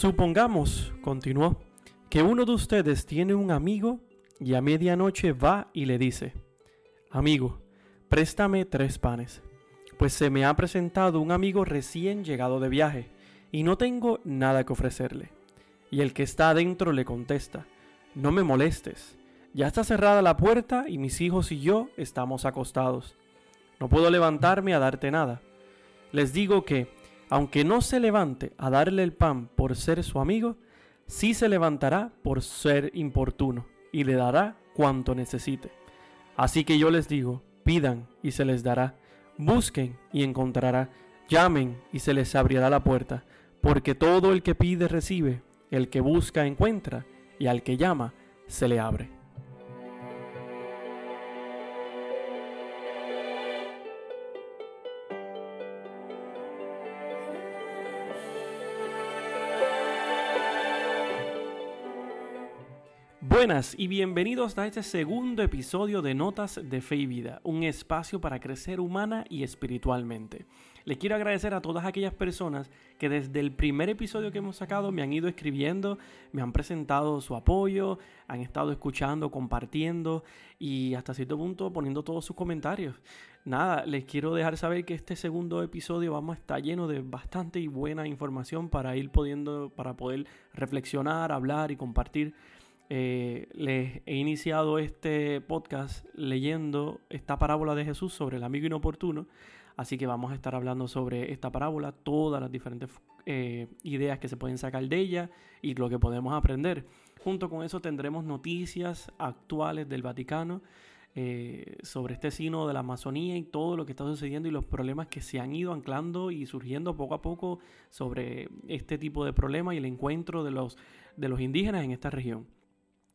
Supongamos, continuó, que uno de ustedes tiene un amigo y a medianoche va y le dice, Amigo, préstame tres panes, pues se me ha presentado un amigo recién llegado de viaje y no tengo nada que ofrecerle. Y el que está adentro le contesta, No me molestes, ya está cerrada la puerta y mis hijos y yo estamos acostados. No puedo levantarme a darte nada. Les digo que, aunque no se levante a darle el pan por ser su amigo, sí se levantará por ser importuno y le dará cuanto necesite. Así que yo les digo, pidan y se les dará, busquen y encontrará, llamen y se les abrirá la puerta, porque todo el que pide recibe, el que busca encuentra, y al que llama se le abre. Buenas y bienvenidos a este segundo episodio de Notas de Fe y Vida, un espacio para crecer humana y espiritualmente. Les quiero agradecer a todas aquellas personas que desde el primer episodio que hemos sacado me han ido escribiendo, me han presentado su apoyo, han estado escuchando, compartiendo y hasta cierto punto poniendo todos sus comentarios. Nada, les quiero dejar saber que este segundo episodio vamos a estar lleno de bastante y buena información para ir pudiendo, para poder reflexionar, hablar y compartir eh, les he iniciado este podcast leyendo esta parábola de Jesús sobre el amigo inoportuno. Así que vamos a estar hablando sobre esta parábola, todas las diferentes eh, ideas que se pueden sacar de ella y lo que podemos aprender. Junto con eso tendremos noticias actuales del Vaticano eh, sobre este sino de la Amazonía y todo lo que está sucediendo y los problemas que se han ido anclando y surgiendo poco a poco sobre este tipo de problemas y el encuentro de los, de los indígenas en esta región.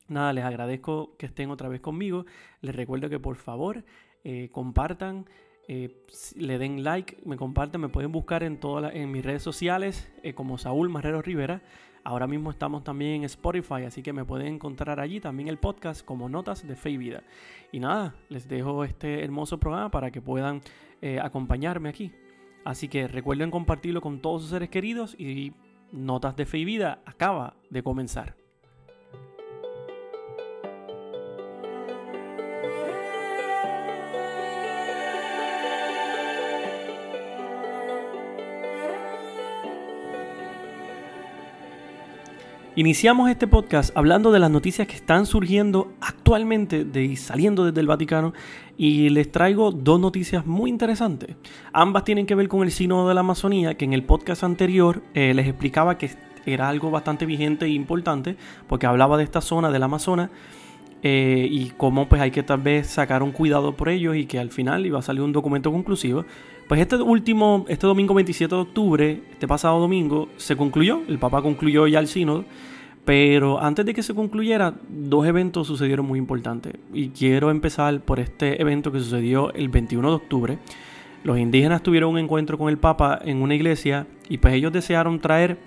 Nada, les agradezco que estén otra vez conmigo. Les recuerdo que por favor eh, compartan, eh, le den like, me compartan, me pueden buscar en todas en mis redes sociales eh, como Saúl Marrero Rivera. Ahora mismo estamos también en Spotify, así que me pueden encontrar allí también el podcast como Notas de Fe y Vida. Y nada, les dejo este hermoso programa para que puedan acompañarme aquí. Así que recuerden compartirlo con todos sus seres queridos y Notas de Fe y Vida acaba de comenzar. Iniciamos este podcast hablando de las noticias que están surgiendo actualmente de, y saliendo desde el Vaticano y les traigo dos noticias muy interesantes. Ambas tienen que ver con el sínodo de la Amazonía, que en el podcast anterior eh, les explicaba que era algo bastante vigente e importante porque hablaba de esta zona del Amazonas eh, y cómo pues hay que tal vez sacar un cuidado por ellos y que al final iba a salir un documento conclusivo. Pues este último, este domingo 27 de octubre, este pasado domingo, se concluyó, el Papa concluyó ya el sínodo, pero antes de que se concluyera, dos eventos sucedieron muy importantes. Y quiero empezar por este evento que sucedió el 21 de octubre. Los indígenas tuvieron un encuentro con el Papa en una iglesia y pues ellos desearon traer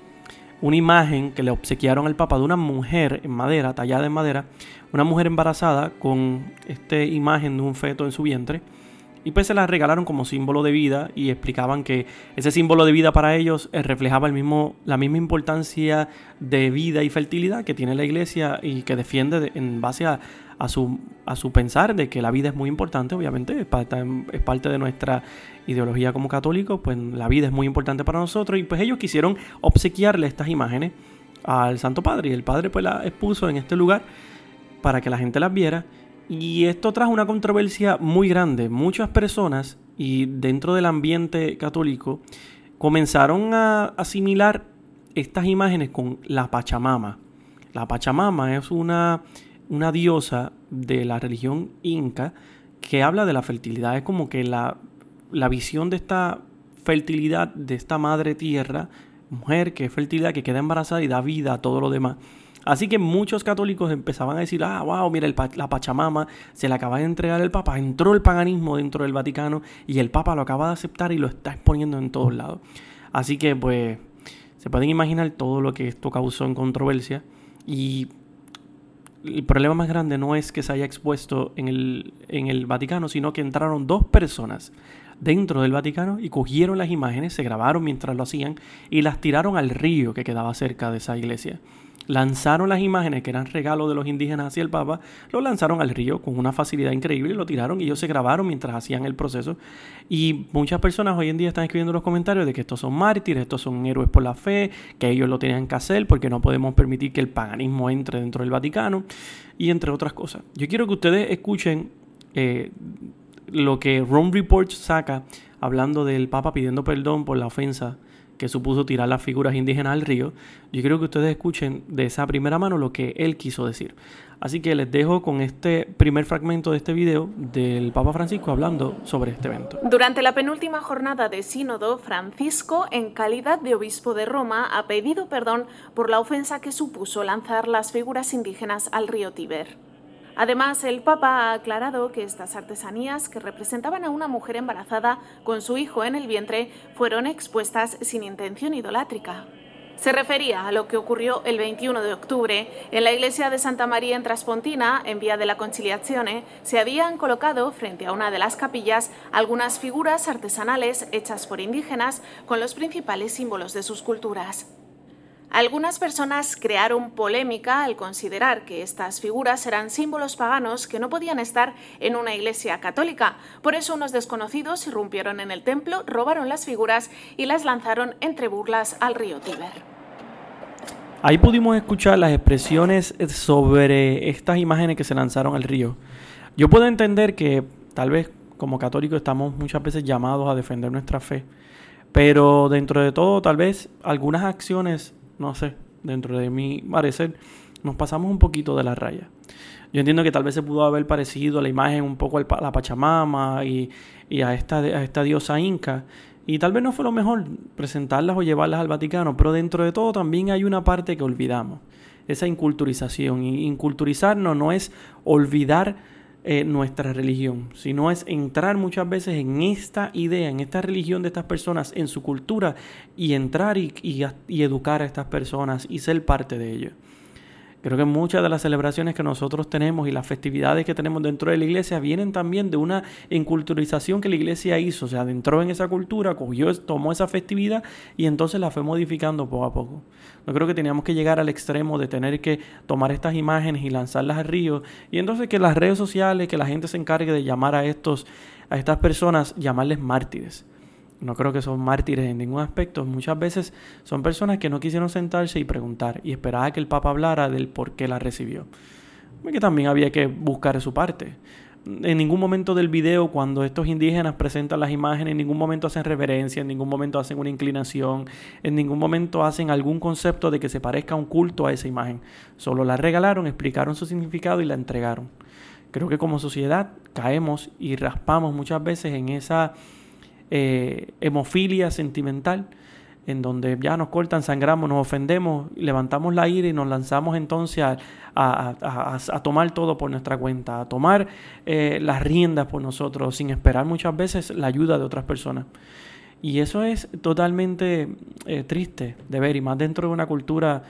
una imagen que le obsequiaron al Papa de una mujer en madera, tallada en madera, una mujer embarazada con esta imagen de un feto en su vientre y pues se la regalaron como símbolo de vida y explicaban que ese símbolo de vida para ellos eh, reflejaba el mismo, la misma importancia de vida y fertilidad que tiene la iglesia y que defiende en base a, su, a su pensar de que la vida es muy importante, obviamente, es parte, es parte de nuestra ideología como católicos, pues la vida es muy importante para nosotros y pues ellos quisieron obsequiarle estas imágenes al Santo Padre y el Padre pues las expuso en este lugar para que la gente las viera y esto trajo una controversia muy grande. Muchas personas, y dentro del ambiente católico, comenzaron a asimilar estas imágenes con la Pachamama. La Pachamama es una, una diosa de la religión inca que habla de la fertilidad. Es como que la, la visión de esta fertilidad, de esta madre tierra, mujer que es fertilidad, que queda embarazada y da vida a todo lo demás. Así que muchos católicos empezaban a decir, ah, wow, mira, la Pachamama se le acaba de entregar el Papa, entró el paganismo dentro del Vaticano y el Papa lo acaba de aceptar y lo está exponiendo en todos lados. Así que pues se pueden imaginar todo lo que esto causó en controversia y el problema más grande no es que se haya expuesto en el, en el Vaticano, sino que entraron dos personas dentro del Vaticano y cogieron las imágenes, se grabaron mientras lo hacían y las tiraron al río que quedaba cerca de esa iglesia lanzaron las imágenes que eran regalos de los indígenas hacia el Papa, lo lanzaron al río con una facilidad increíble, lo tiraron y ellos se grabaron mientras hacían el proceso. Y muchas personas hoy en día están escribiendo en los comentarios de que estos son mártires, estos son héroes por la fe, que ellos lo tenían que hacer porque no podemos permitir que el paganismo entre dentro del Vaticano y entre otras cosas. Yo quiero que ustedes escuchen eh, lo que Rome Report saca hablando del Papa pidiendo perdón por la ofensa que supuso tirar las figuras indígenas al río, yo quiero que ustedes escuchen de esa primera mano lo que él quiso decir. Así que les dejo con este primer fragmento de este video del Papa Francisco hablando sobre este evento. Durante la penúltima jornada de sínodo, Francisco, en calidad de obispo de Roma, ha pedido perdón por la ofensa que supuso lanzar las figuras indígenas al río Tíber. Además, el Papa ha aclarado que estas artesanías, que representaban a una mujer embarazada con su hijo en el vientre, fueron expuestas sin intención idolátrica. Se refería a lo que ocurrió el 21 de octubre. En la iglesia de Santa María en Traspontina, en vía de la Conciliazione, se habían colocado frente a una de las capillas algunas figuras artesanales hechas por indígenas con los principales símbolos de sus culturas. Algunas personas crearon polémica al considerar que estas figuras eran símbolos paganos que no podían estar en una iglesia católica. Por eso unos desconocidos irrumpieron en el templo, robaron las figuras y las lanzaron entre burlas al río Tíber. Ahí pudimos escuchar las expresiones sobre estas imágenes que se lanzaron al río. Yo puedo entender que tal vez como católicos estamos muchas veces llamados a defender nuestra fe, pero dentro de todo tal vez algunas acciones no sé, dentro de mi parecer, nos pasamos un poquito de la raya. Yo entiendo que tal vez se pudo haber parecido la imagen un poco a la Pachamama y, a, esta, a esta diosa inca. Y tal vez no fue lo mejor presentarlas o llevarlas al Vaticano, pero dentro de todo también hay una parte que olvidamos, esa inculturización. Y inculturizarnos no es olvidar eh, nuestra religión, sino es entrar muchas veces en esta idea, en esta religión de estas personas, en su cultura y entrar y, y educar a estas personas y ser parte de ello. Creo que muchas de las celebraciones que nosotros tenemos y las festividades que tenemos dentro de la iglesia vienen también de una inculturización que la iglesia hizo, o sea, entró en esa cultura, cogió, tomó esa festividad y entonces la fue modificando poco a poco. No creo que teníamos que llegar al extremo de tener que tomar estas imágenes y lanzarlas al río y entonces que las redes sociales, que la gente se encargue de llamar a estos a estas personas, llamarles mártires. No creo que son mártires en ningún aspecto. Muchas veces son personas que no quisieron sentarse y preguntar y esperar a que el Papa hablara del por qué la recibió. Que también había que buscar su parte. En ningún momento del video, cuando estos indígenas presentan las imágenes, en ningún momento hacen reverencia, en ningún momento hacen una inclinación, en ningún momento hacen algún concepto de que se parezca un culto a esa imagen. Solo la regalaron, explicaron su significado y la entregaron. Creo que como sociedad caemos y raspamos muchas veces en esa eh, hemofilia sentimental, en donde ya nos cortan, sangramos, nos ofendemos, levantamos la ira y nos lanzamos entonces a, tomar todo por nuestra cuenta, a tomar eh, las riendas por nosotros, sin esperar muchas veces la ayuda de otras personas. Y eso es totalmente eh, triste de ver, y más dentro de una cultura,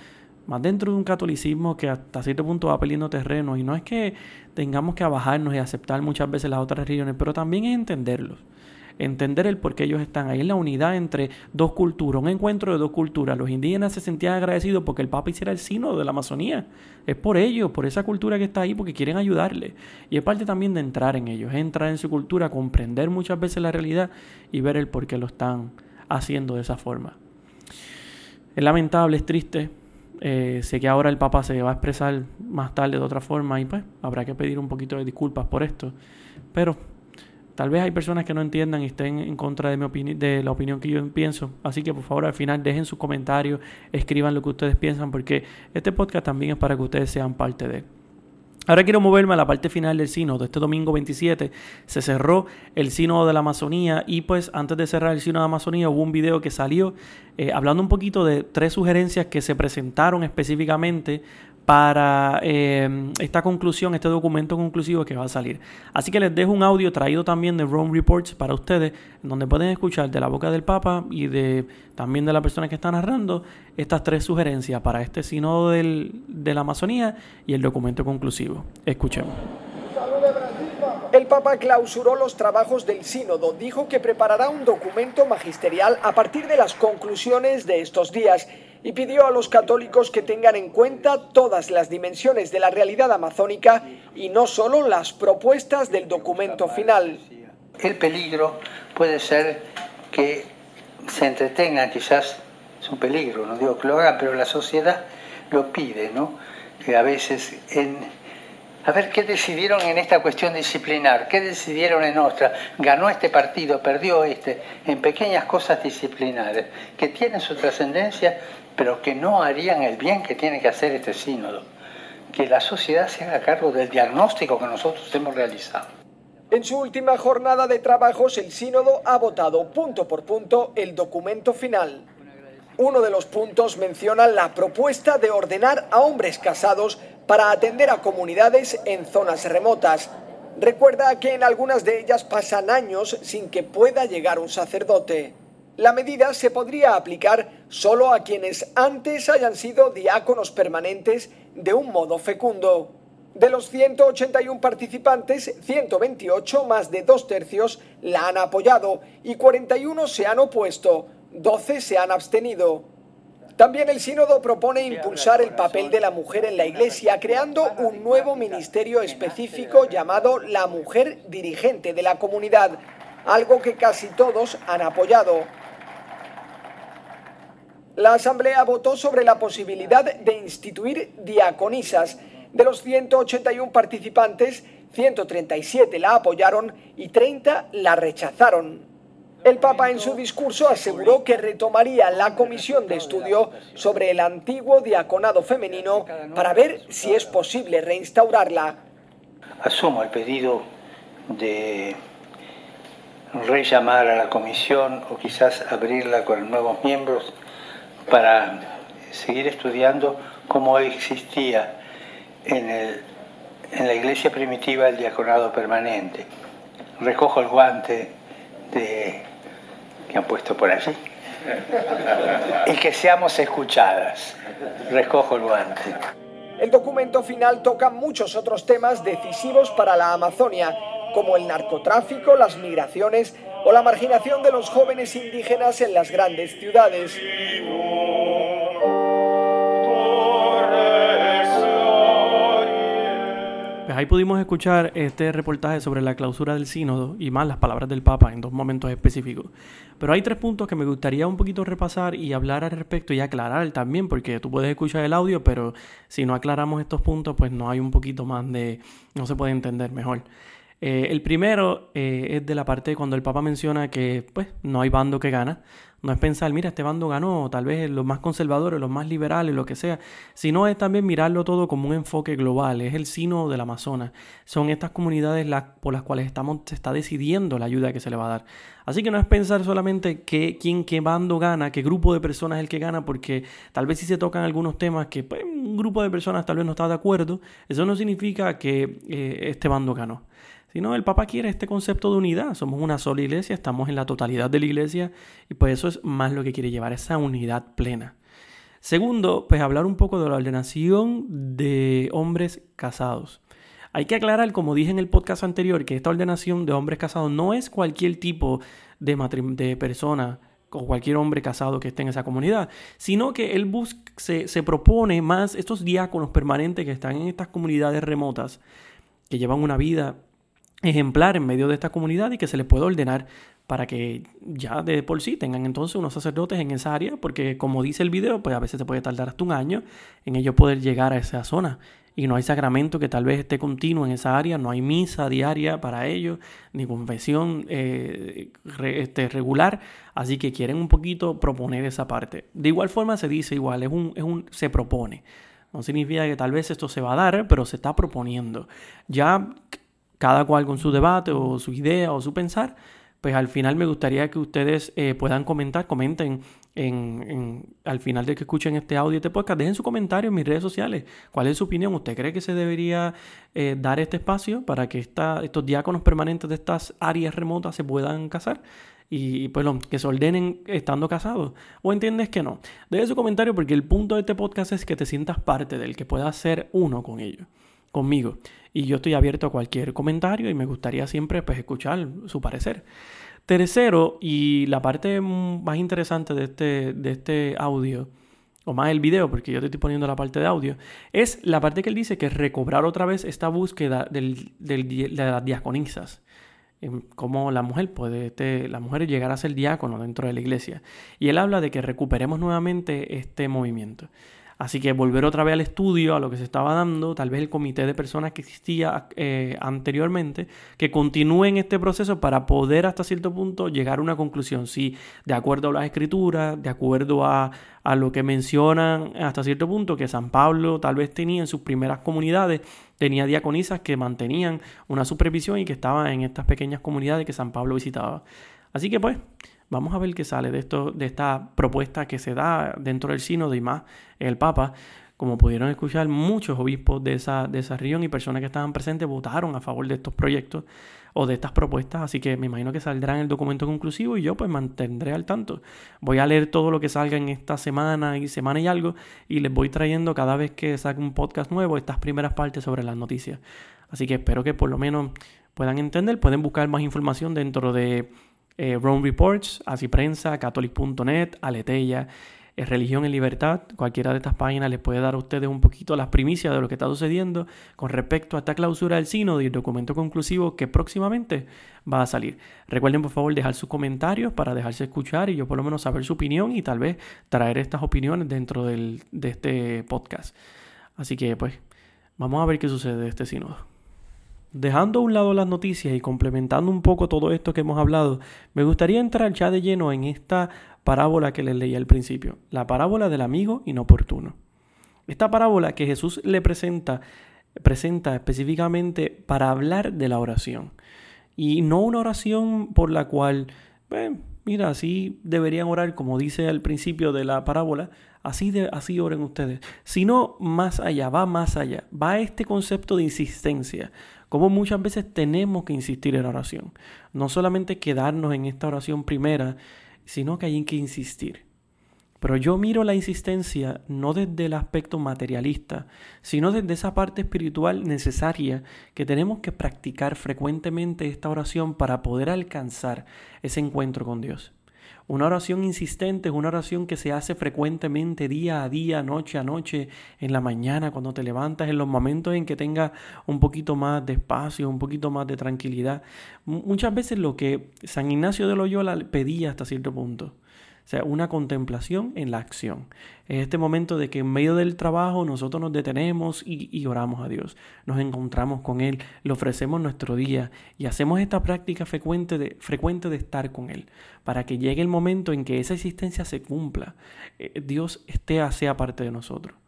más dentro de un catolicismo que hasta cierto punto va perdiendo terreno. Y no es que tengamos que abajarnos y aceptar muchas veces las otras religiones, pero también es entenderlos entender el por qué ellos están ahí, en la unidad entre dos culturas, un encuentro de dos culturas. Los indígenas se sentían agradecidos porque el Papa hiciera el sino de la Amazonía. Es por ellos, por esa cultura que está ahí, porque quieren ayudarle. Y es parte también de entrar en ellos, entrar en su cultura, comprender muchas veces la realidad y ver el por qué lo están haciendo de esa forma. Es lamentable, es triste. Eh, sé que ahora el Papa se va a expresar más tarde de otra forma y pues habrá que pedir un poquito de disculpas por esto. Pero Tal vez hay personas que no entiendan y estén en contra de, mi opinión, de la opinión que yo pienso. Así que por favor al final dejen sus comentarios, escriban lo que ustedes piensan, porque este podcast también es para que ustedes sean parte de él. Ahora quiero moverme a la parte final del sínodo. Este domingo 27 se cerró el sínodo de la Amazonía y pues antes de cerrar el sínodo de la Amazonía hubo un video que salió eh, hablando un poquito de tres sugerencias que se presentaron específicamente para eh, esta conclusión, este documento conclusivo que va a salir. Así que les dejo un audio traído también de Rome Reports para ustedes, donde pueden escuchar de la boca del Papa y de también de la persona que está narrando estas tres sugerencias para este sínodo de la Amazonía y el documento conclusivo. Escuchemos. El Papa clausuró los trabajos del sínodo, dijo que preparará un documento magisterial a partir de las conclusiones de estos días y pidió a los católicos que tengan en cuenta todas las dimensiones de la realidad amazónica y no solo las propuestas del documento final. El peligro puede ser que se entretenga, quizás es un peligro, no digo que lo haga, pero la sociedad lo pide, ¿no? Que a veces en a ver qué decidieron en esta cuestión disciplinar, qué decidieron en otra, ganó este partido, perdió este, en pequeñas cosas disciplinares, que tienen su trascendencia, pero que no harían el bien que tiene que hacer este sínodo. Que la sociedad se haga cargo del diagnóstico que nosotros hemos realizado. En su última jornada de trabajos, el sínodo ha votado punto por punto el documento final. Uno de los puntos menciona la propuesta de ordenar a hombres casados para atender a comunidades en zonas remotas. Recuerda que en algunas de ellas pasan años sin que pueda llegar un sacerdote. La medida se podría aplicar solo a quienes antes hayan sido diáconos permanentes de un modo fecundo. De los 181 participantes, 128, más de dos tercios, la han apoyado y 41 se han opuesto, 12 se han abstenido. También el sínodo propone impulsar el papel de la mujer en la Iglesia, creando un nuevo ministerio específico llamado la mujer dirigente de la comunidad, algo que casi todos han apoyado. La Asamblea votó sobre la posibilidad de instituir diaconisas. De los 181 participantes, 137 la apoyaron y 30 la rechazaron. El Papa en su discurso aseguró que retomaría la comisión de estudio sobre el antiguo diaconado femenino para ver si es posible reinstaurarla. Asumo el pedido de rellamar a la comisión o quizás abrirla con nuevos miembros para seguir estudiando cómo existía en, en la iglesia primitiva el diaconado permanente. Recojo el guante de que han puesto por allí. Y que seamos escuchadas. Recojo el guante. El documento final toca muchos otros temas decisivos para la Amazonia, como el narcotráfico, las migraciones o la marginación de los jóvenes indígenas en las grandes ciudades. Ahí pudimos escuchar este reportaje sobre la clausura del sínodo y más las palabras del Papa en dos momentos específicos. Pero hay tres puntos que me gustaría un poquito repasar y hablar al respecto y aclarar también, porque tú puedes escuchar el audio, pero si no aclaramos estos puntos, pues no hay un poquito más de... no se puede entender mejor. Eh, el primero eh, es de la parte cuando el Papa menciona que pues no hay bando que gana. No es pensar, mira, este bando ganó, tal vez los más conservadores, los más liberales, lo que sea, sino es también mirarlo todo como un enfoque global, es el sino del Amazonas. Son estas comunidades por las cuales estamos, se está decidiendo la ayuda que se le va a dar. Así que no es pensar solamente que, quién, qué bando gana, qué grupo de personas es el que gana, porque tal vez si se tocan algunos temas que pues, un grupo de personas tal vez no está de acuerdo, eso no significa que eh, este bando ganó sino el Papa quiere este concepto de unidad. Somos una sola iglesia, estamos en la totalidad de la iglesia y pues eso es más lo que quiere llevar, esa unidad plena. Segundo, pues hablar un poco de la ordenación de hombres casados. Hay que aclarar, como dije en el podcast anterior, que esta ordenación de hombres casados no es cualquier tipo de, de persona o cualquier hombre casado que esté en esa comunidad, sino que él se, se propone más estos diáconos permanentes que están en estas comunidades remotas, que llevan una vida ejemplar en medio de esta comunidad y que se les pueda ordenar para que ya de por sí tengan entonces unos sacerdotes en esa área, porque como dice el video, pues a veces se puede tardar hasta un año en ellos poder llegar a esa zona y no hay sacramento que tal vez esté continuo en esa área, no hay misa diaria para ellos, ni confesión eh, este, regular, así que quieren un poquito proponer esa parte. De igual forma se dice igual, es un, es un, se propone. No significa que tal vez esto se va a dar, pero se está proponiendo. Ya cada cual con su debate o su idea o su pensar, pues al final me gustaría que ustedes eh, puedan comentar, comenten en, al final de que escuchen este audio, este podcast, dejen su comentario en mis redes sociales. ¿Cuál es su opinión? ¿Usted cree que se debería eh, dar este espacio para que esta, estos diáconos permanentes de estas áreas remotas se puedan casar? Y pues que se ordenen estando casados. ¿O entiendes que no? Deje su comentario porque el punto de este podcast es que te sientas parte del que puedas ser uno con ellos. conmigo. Y yo estoy abierto a cualquier comentario y me gustaría siempre pues, escuchar su parecer. Tercero, y la parte más interesante de este, de este audio, o más el video, porque yo te estoy poniendo la parte de audio, es la parte que él dice que recobrar otra vez esta búsqueda del, de las diaconisas. Cómo la mujer puede, este, la mujer llegar a ser diácono dentro de la iglesia. Y él habla de que recuperemos nuevamente este movimiento. Así que volver otra vez al estudio, a lo que se estaba dando, tal vez el comité de personas que existía eh, anteriormente, que continúen este proceso para poder hasta cierto punto llegar a una conclusión. Si de acuerdo a las escrituras, de acuerdo a, a lo que mencionan hasta cierto punto, que San Pablo tal vez tenía en sus primeras comunidades, tenía diaconisas que mantenían una supervisión y que estaban en estas pequeñas comunidades que San Pablo visitaba. Así que pues Vamos a ver qué sale de, esto, de esta propuesta que se da dentro del sínodo y más el Papa. Como pudieron escuchar, muchos obispos de esa, de esa región y personas que estaban presentes votaron a favor de estos proyectos o de estas propuestas, así que me imagino que saldrá en el documento conclusivo y yo pues mantendré al tanto. Voy a leer todo lo que salga en esta semana y semana y algo y les voy trayendo cada vez que saque un podcast nuevo estas primeras partes sobre las noticias. Así que espero que por lo menos puedan entender, pueden buscar más información dentro de eh, Rome Reports, Así Prensa, Catholic.net, Aleteya, eh, Religión en Libertad. Cualquiera de estas páginas les puede dar a ustedes un poquito las primicias de lo que está sucediendo con respecto a esta clausura del sínodo y el documento conclusivo que próximamente va a salir. Recuerden por favor dejar sus comentarios para dejarse escuchar y yo por lo menos saber su opinión y tal vez traer estas opiniones dentro del, de este podcast. Así que pues vamos a ver qué sucede de este sínodo. Dejando a un lado las noticias y complementando un poco todo esto que hemos hablado, me gustaría entrar ya de lleno en esta parábola que les leí al principio, la parábola del amigo inoportuno. Esta parábola que Jesús le presenta, presenta específicamente para hablar de la oración. Y no una oración por la cual, mira, así deberían orar, como dice al principio de la parábola, así, de, así oren ustedes, sino más allá, va más allá, va este concepto de insistencia como muchas veces tenemos que insistir en la oración. No solamente quedarnos en esta oración primera, sino que hay que insistir. Pero yo miro la insistencia no desde el aspecto materialista, sino desde esa parte espiritual necesaria que tenemos que practicar frecuentemente esta oración para poder alcanzar ese encuentro con Dios. Una oración insistente es una oración que se hace frecuentemente día a día, noche a noche, en la mañana, cuando te levantas, en los momentos en que tengas un poquito más de espacio, un poquito más de tranquilidad. muchas veces lo que San Ignacio de Loyola pedía hasta cierto punto. Sea, una contemplación en la acción. Es este momento de que en medio del trabajo nosotros nos detenemos y, oramos a Dios. Nos encontramos con Él, le ofrecemos nuestro día y hacemos esta práctica frecuente de, frecuente de estar con Él. Para que llegue el momento en que esa existencia se cumpla. Eh, Dios esté, sea parte de nosotros.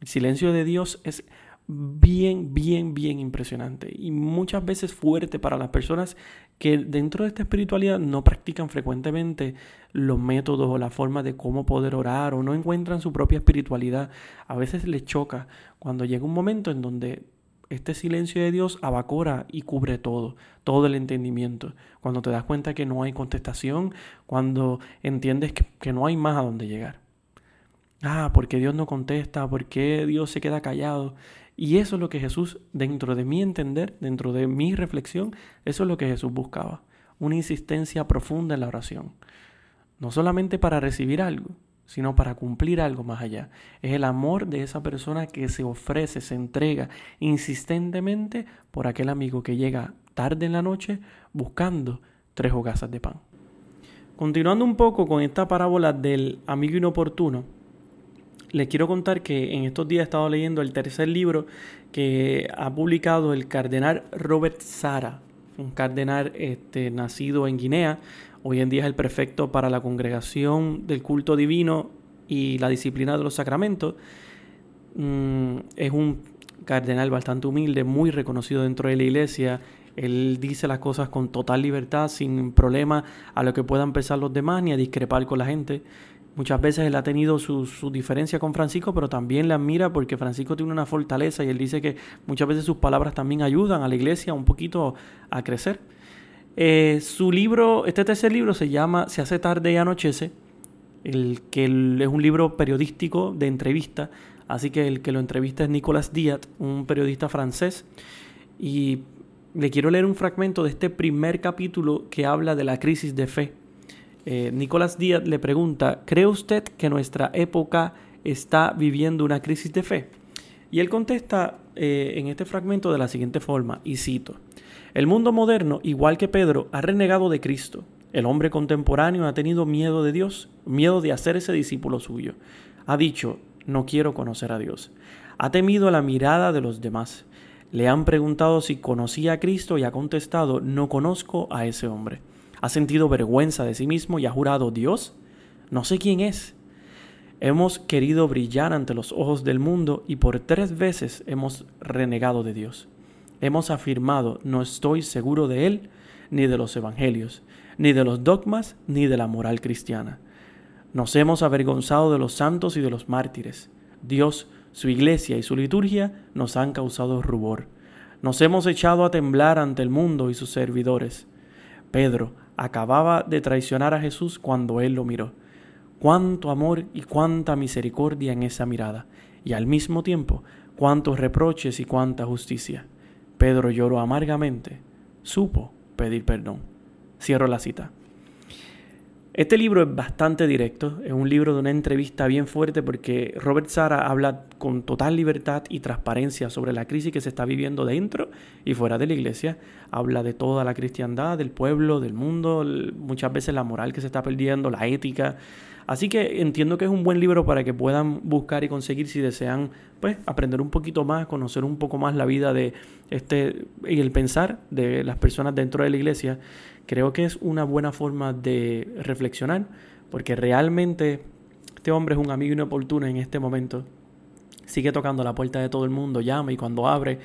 El silencio de Dios es bien, bien, bien impresionante y muchas veces fuerte para las personas que dentro de esta espiritualidad no practican frecuentemente los métodos o la forma de cómo poder orar o no encuentran su propia espiritualidad. A veces les choca cuando llega un momento en donde este silencio de Dios abacora y cubre todo, todo el entendimiento. Cuando te das cuenta que no hay contestación, cuando entiendes que, que no hay más a dónde llegar. Ah, porque Dios no contesta, porque Dios se queda callado. Y eso es lo que Jesús, dentro de mi entender, dentro de mi reflexión, eso es lo que Jesús buscaba. Una insistencia profunda en la oración. No solamente para recibir algo, sino para cumplir algo más allá. Es el amor de esa persona que se ofrece, se entrega insistentemente por aquel amigo que llega tarde en la noche buscando tres hogazas de pan. Continuando un poco con esta parábola del amigo inoportuno, les quiero contar que en estos días he estado leyendo el tercer libro que ha publicado el cardenal Robert Sara, un cardenal este, nacido en Guinea. Hoy en día es el prefecto para la congregación del culto divino y la disciplina de los sacramentos. Mm, es un cardenal bastante humilde, muy reconocido dentro de la iglesia. Él dice las cosas con total libertad, sin problema a lo que puedan pensar los demás ni a discrepar con la gente. Muchas veces él ha tenido su, diferencia con Francisco, pero también le admira porque Francisco tiene una fortaleza y él dice que muchas veces sus palabras también ayudan a la iglesia un poquito a crecer. Eh, su libro, este tercer libro se llama Se hace tarde y anochece, el que es un libro periodístico de entrevista Así que el que lo entrevista es Nicolas Diat, un periodista francés. Y le quiero leer un fragmento de este primer capítulo que habla de la crisis de fe. Eh, Nicolás Díaz le pregunta, ¿cree usted que nuestra época está viviendo una crisis de fe? Y él contesta eh, en este fragmento de la siguiente forma, y cito, El mundo moderno, igual que Pedro, ha renegado de Cristo. El hombre contemporáneo ha tenido miedo de Dios, miedo de hacer ese discípulo suyo. Ha dicho, no quiero conocer a Dios. Ha temido la mirada de los demás. Le han preguntado si conocía a Cristo y ha contestado, no conozco a ese hombre. Ha sentido vergüenza de sí mismo y ha jurado, Dios, no sé quién es. Hemos querido brillar ante los ojos del mundo y por tres veces hemos renegado de Dios. Hemos afirmado, no estoy seguro de Él, ni de los evangelios, ni de los dogmas, ni de la moral cristiana. Nos hemos avergonzado de los santos y de los mártires. Dios su iglesia y su liturgia nos han causado rubor. Nos hemos echado a temblar ante el mundo y sus servidores. Pedro acababa de traicionar a Jesús cuando él lo miró. Cuánto amor y cuánta misericordia en esa mirada, y al mismo tiempo cuántos reproches y cuánta justicia. Pedro lloró amargamente, supo pedir perdón. Cierro la cita. Este libro es bastante directo, es un libro de una entrevista bien fuerte porque Robert Sara habla con total libertad y transparencia sobre la crisis que se está viviendo dentro y fuera de la iglesia. Habla de toda la cristiandad, del pueblo, del mundo, muchas veces la moral que se está perdiendo, la ética. Así que entiendo que es un buen libro para que puedan buscar y conseguir si desean pues aprender un poquito más, conocer un poco más la vida de este y el pensar de las personas dentro de la iglesia creo que es una buena forma de reflexionar, porque realmente este hombre es un amigo inoportuno en este momento. Sigue tocando la puerta de todo el mundo, llama y cuando abre,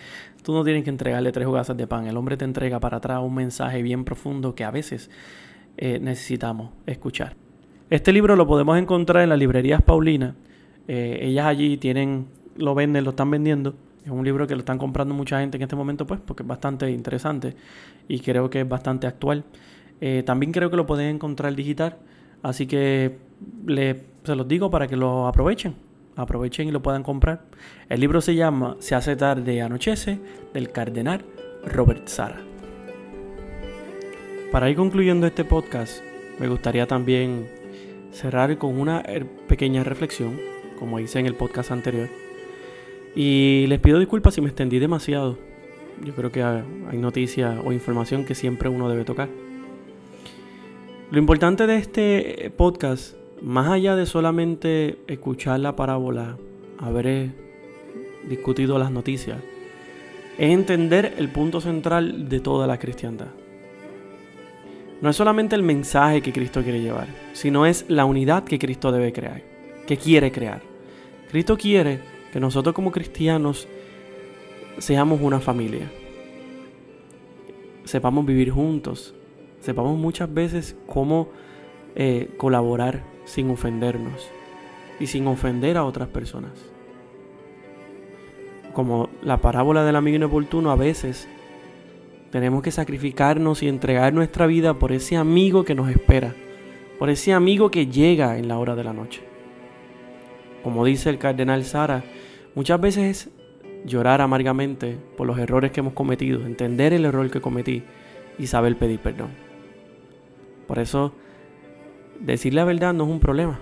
tú no tienes que entregarle tres hogazas de pan. El hombre te entrega para atrás un mensaje bien profundo que a veces eh, necesitamos escuchar. Este libro lo podemos encontrar en las librerías Paulina. Eh, ellas allí tienen, lo venden, lo están vendiendo es un libro que lo están comprando mucha gente en este momento, pues, porque es bastante interesante y creo que es bastante actual. Eh, también creo que lo pueden encontrar digital, así que le, se los digo para que lo aprovechen. Aprovechen y lo puedan comprar. El libro se llama Se hace tarde anochece, del cardenal Robert Sara. Para ir concluyendo este podcast, me gustaría también cerrar con una er, pequeña reflexión, como hice en el podcast anterior y les pido disculpas si me extendí demasiado. Yo creo que hay noticias o información que siempre uno debe tocar. Lo importante de este podcast, más allá de solamente escuchar la parábola, haber discutido las noticias, es entender el punto central de toda la cristiandad. No es solamente el mensaje que Cristo quiere llevar, sino es la unidad que Cristo debe crear, que quiere crear. Cristo quiere que nosotros como cristianos seamos una familia. Sepamos vivir juntos. Sepamos muchas veces cómo eh, colaborar sin ofendernos y sin ofender a otras personas. Como la parábola del amigo inoportuno, a veces tenemos que sacrificarnos y entregar nuestra vida por ese amigo que nos espera, por ese amigo que llega en la hora de la noche. Como dice el cardenal Sara, muchas veces es llorar amargamente por los errores que hemos cometido, entender el error que cometí y saber pedir perdón. Por eso, decir la verdad no es un problema.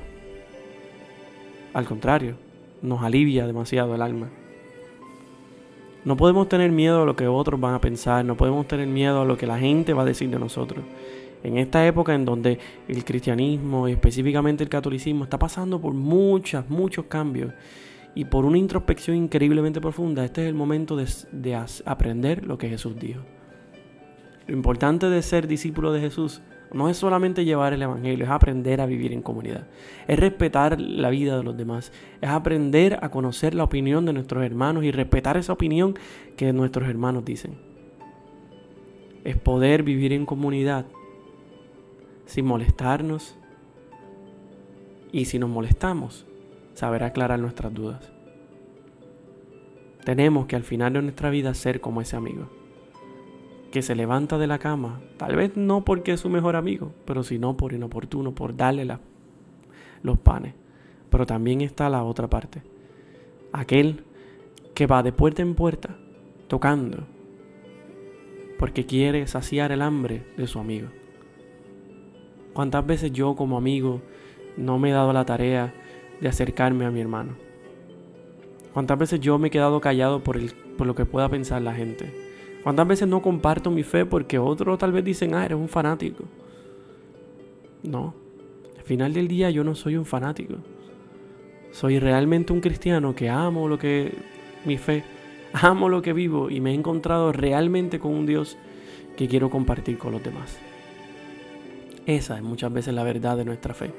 Al contrario, nos alivia demasiado el alma. No podemos tener miedo a lo que otros van a pensar, no podemos tener miedo a lo que la gente va a decir de nosotros. En esta época en donde el cristianismo y específicamente el catolicismo está pasando por muchos, muchos cambios y por una introspección increíblemente profunda, este es el momento de, de aprender lo que Jesús dijo. Lo importante de ser discípulo de Jesús no es solamente llevar el Evangelio, es aprender a vivir en comunidad, es respetar la vida de los demás, es aprender a conocer la opinión de nuestros hermanos y respetar esa opinión que nuestros hermanos dicen. Es poder vivir en comunidad sin molestarnos y si nos molestamos, saber aclarar nuestras dudas. Tenemos que al final de nuestra vida ser como ese amigo, que se levanta de la cama, tal vez no porque es su mejor amigo, pero sino por inoportuno, por darle los panes. Pero también está la otra parte, aquel que va de puerta en puerta tocando porque quiere saciar el hambre de su amigo. ¿Cuántas veces yo como amigo no me he dado la tarea de acercarme a mi hermano? ¿Cuántas veces yo me he quedado callado por, el, por lo que pueda pensar la gente? ¿Cuántas veces no comparto mi fe porque otros tal vez dicen, ah, eres un fanático? No, al final del día yo no soy un fanático. Soy realmente un cristiano que amo lo que mi fe, amo lo que vivo y me he encontrado realmente con un Dios que quiero compartir con los demás. Esa es muchas veces la verdad de nuestra fe.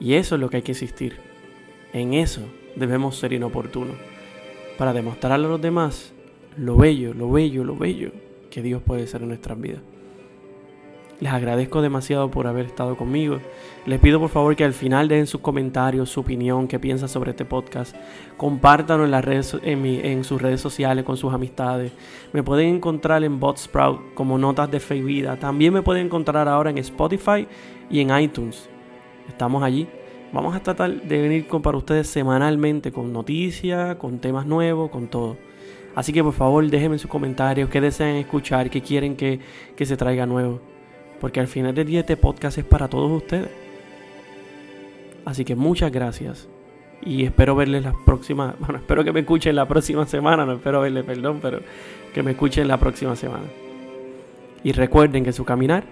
Y eso es lo que hay que insistir. En eso debemos ser inoportunos. Para demostrarle a los demás lo bello, lo bello, lo bello que Dios puede ser en nuestras vidas. Les agradezco demasiado por haber estado conmigo. Les pido por favor que al final dejen sus comentarios, su opinión, qué piensan sobre este podcast. Compártanlo en, las redes, en, sus redes sociales con sus amistades. Me pueden encontrar en Botsprout como Notas de Fe y Vida. También me pueden encontrar ahora en Spotify y en iTunes. Estamos allí. Vamos a tratar de venir para ustedes semanalmente con noticias, con temas nuevos, con todo. Así que por favor déjenme sus comentarios, qué desean escuchar, qué quieren que, que se traiga nuevo. Porque al final del día este podcast es para todos ustedes. Así que muchas gracias. Y espero verles la próxima. Bueno, espero que me escuchen la próxima semana. No espero verles, perdón, pero que me escuchen la próxima semana. Y recuerden que su caminar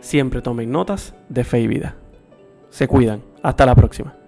siempre tomen notas de fe y vida. Se cuidan. Hasta la próxima.